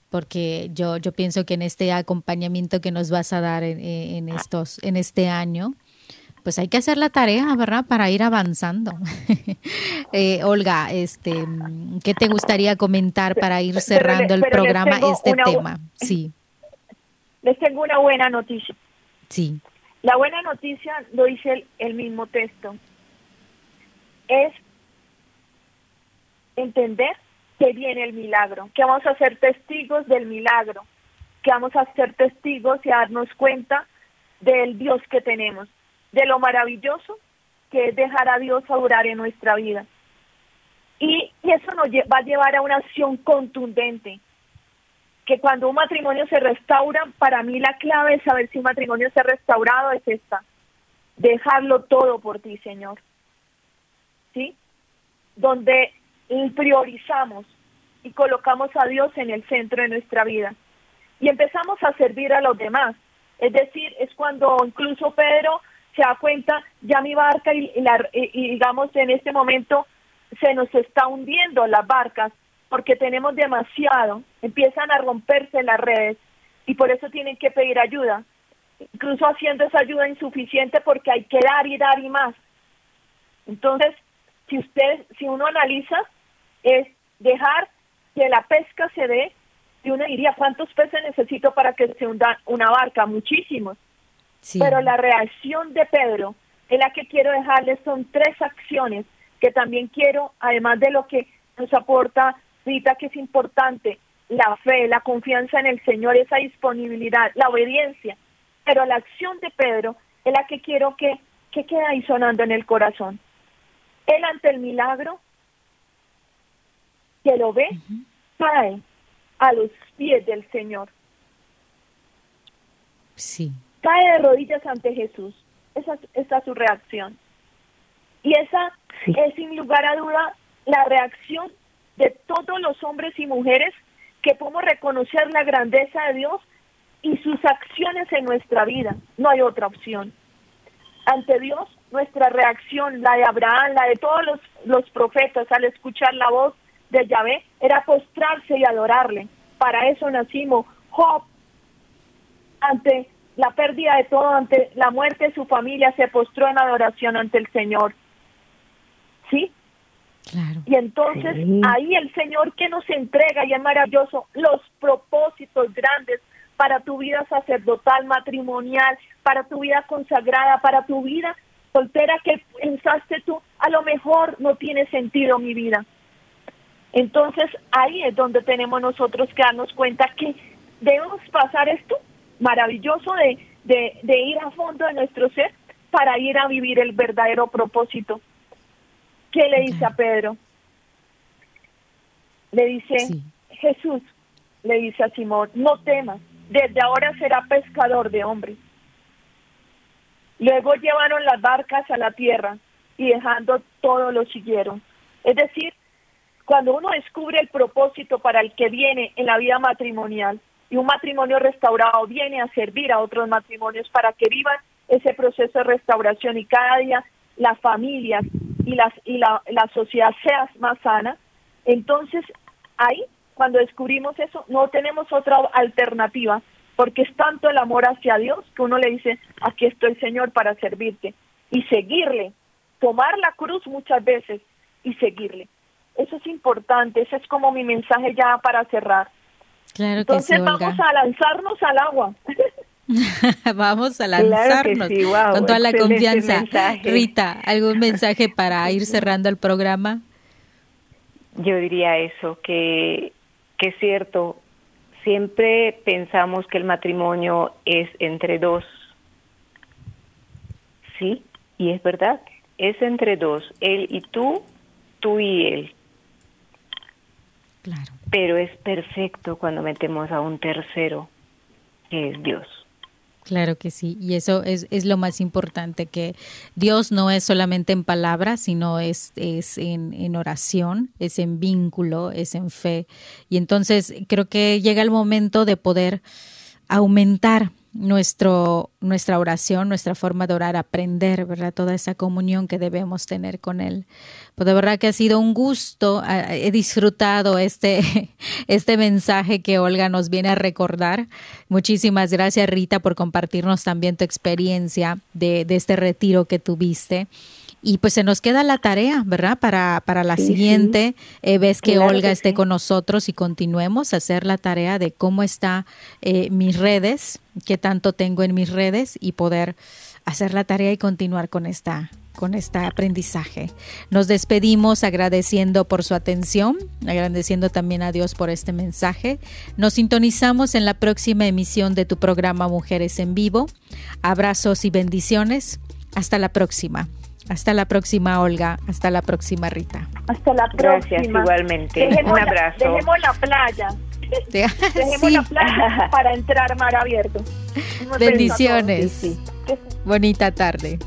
porque yo, yo pienso que en este acompañamiento que nos vas a dar en, estos, en este año, pues hay que hacer la tarea, ¿verdad? Para ir avanzando. (laughs) eh, Olga, este, ¿qué te gustaría comentar para ir cerrando el programa, este tema? (laughs) Sí. Les tengo una buena noticia. Sí. La buena noticia, lo dice el, mismo texto, es entender que viene el milagro, que vamos a ser testigos del milagro, que vamos a ser testigos y a darnos cuenta del Dios que tenemos, de lo maravilloso que es dejar a Dios orar en nuestra vida. Y, y eso nos va a llevar a una acción contundente, que cuando un matrimonio se restaura, para mí la clave de saber si un matrimonio se ha restaurado es esta, dejarlo todo por ti, Señor. ¿Sí? Donde priorizamos y colocamos a Dios en el centro de nuestra vida y empezamos a servir a los demás. Es decir, es cuando incluso Pedro se da cuenta, ya mi barca y, y digamos en este momento se nos está hundiendo las barcas porque tenemos demasiado, empiezan a romperse las redes y por eso tienen que pedir ayuda, incluso haciendo esa ayuda insuficiente porque hay que dar y dar y más. Entonces, si usted, si uno analiza, es dejar que la pesca se dé y uno diría, ¿cuántos peces necesito para que se hunda una barca? Muchísimos. Pero la reacción de Pedro es la que quiero dejarles, son tres acciones que también quiero, además de lo que nos aporta Rita, que es importante, la fe, la confianza en el Señor, esa disponibilidad, la obediencia. Pero la acción de Pedro es la que quiero que, que quede ahí sonando en el corazón. Él ante el milagro, que lo ve, cae a los pies del Señor. Sí. Cae de rodillas ante Jesús. Esa, esa es su reacción. Y esa es sin lugar a duda la reacción de todos los hombres y mujeres que podemos reconocer la grandeza de Dios y sus acciones en nuestra vida. No hay otra opción. Ante Dios, nuestra reacción, la de Abraham, la de todos los, los profetas al escuchar la voz de Yahvé, era postrarse y adorarle. Para eso nacimos. Job, ante la pérdida de todo, ante la muerte de su familia, se postró en adoración ante el Señor. ¿Sí? Y entonces ahí el Señor que nos entrega, y es maravilloso, los propósitos grandes para tu vida sacerdotal, matrimonial, para tu vida consagrada, para tu vida soltera que pensaste tú, a lo mejor no tiene sentido mi vida. Entonces ahí es donde tenemos nosotros que darnos cuenta que debemos pasar esto maravilloso de, de, de ir a fondo de nuestro ser para ir a vivir el verdadero propósito ¿Qué le dice a Pedro? Le dice, Jesús, le dice a Simón, no temas, desde ahora será pescador de hombres. Luego llevaron las barcas a la tierra y dejando todo lo siguieron. Es decir, cuando uno descubre el propósito para el que viene en la vida matrimonial y un matrimonio restaurado viene a servir a otros matrimonios para que vivan ese proceso de restauración y cada día las familias y, las, y la, la sociedad sea más sana, entonces ahí, cuando descubrimos eso, no tenemos otra alternativa, porque es tanto el amor hacia Dios que uno le dice, aquí estoy Señor para servirte, y seguirle, tomar la cruz muchas veces y seguirle. Eso es importante, ese es como mi mensaje ya para cerrar. Claro Entonces vamos a lanzarnos al agua. (laughs) Vamos a lanzarnos con toda la confianza. Rita, ¿algún mensaje para (laughs) ir cerrando el programa? Yo diría eso, que, que es cierto, siempre pensamos que el matrimonio es entre dos. Sí, y es verdad, es entre dos, él y tú, tú y él. Claro. Pero es perfecto cuando metemos a un tercero, que es Dios. Claro que sí, y eso es, es, lo más importante, que Dios no es solamente en palabras, sino es, es en, en, oración, es en vínculo, es en fe. Y entonces creo que llega el momento de poder aumentar nuestro, nuestra oración, nuestra forma de orar, aprender, ¿verdad? Toda esa comunión que debemos tener con Él. Pues de verdad que ha sido un gusto, he disfrutado este, (laughs) este mensaje que Olga nos viene a recordar. Muchísimas gracias Rita por compartirnos también tu experiencia de, de este retiro que tuviste. Y pues se nos queda la tarea, ¿verdad? Para, para la siguiente eh, vez que Olga esté con nosotros y continuemos a hacer la tarea de cómo está eh, mis redes, qué tanto tengo en mis redes y poder hacer la tarea y continuar con esta con este aprendizaje. Nos despedimos agradeciendo por su atención, agradeciendo también a Dios por este mensaje. Nos sintonizamos en la próxima emisión de tu programa Mujeres en Vivo. Abrazos y bendiciones. Hasta la próxima. Hasta la próxima, Olga. Hasta la próxima, Rita. Hasta la próxima. Gracias, igualmente. Un abrazo. dejemos la playa. (laughs) dejemos la (laughs) playa para entrar mar abierto. Bendiciones. Bonita tarde.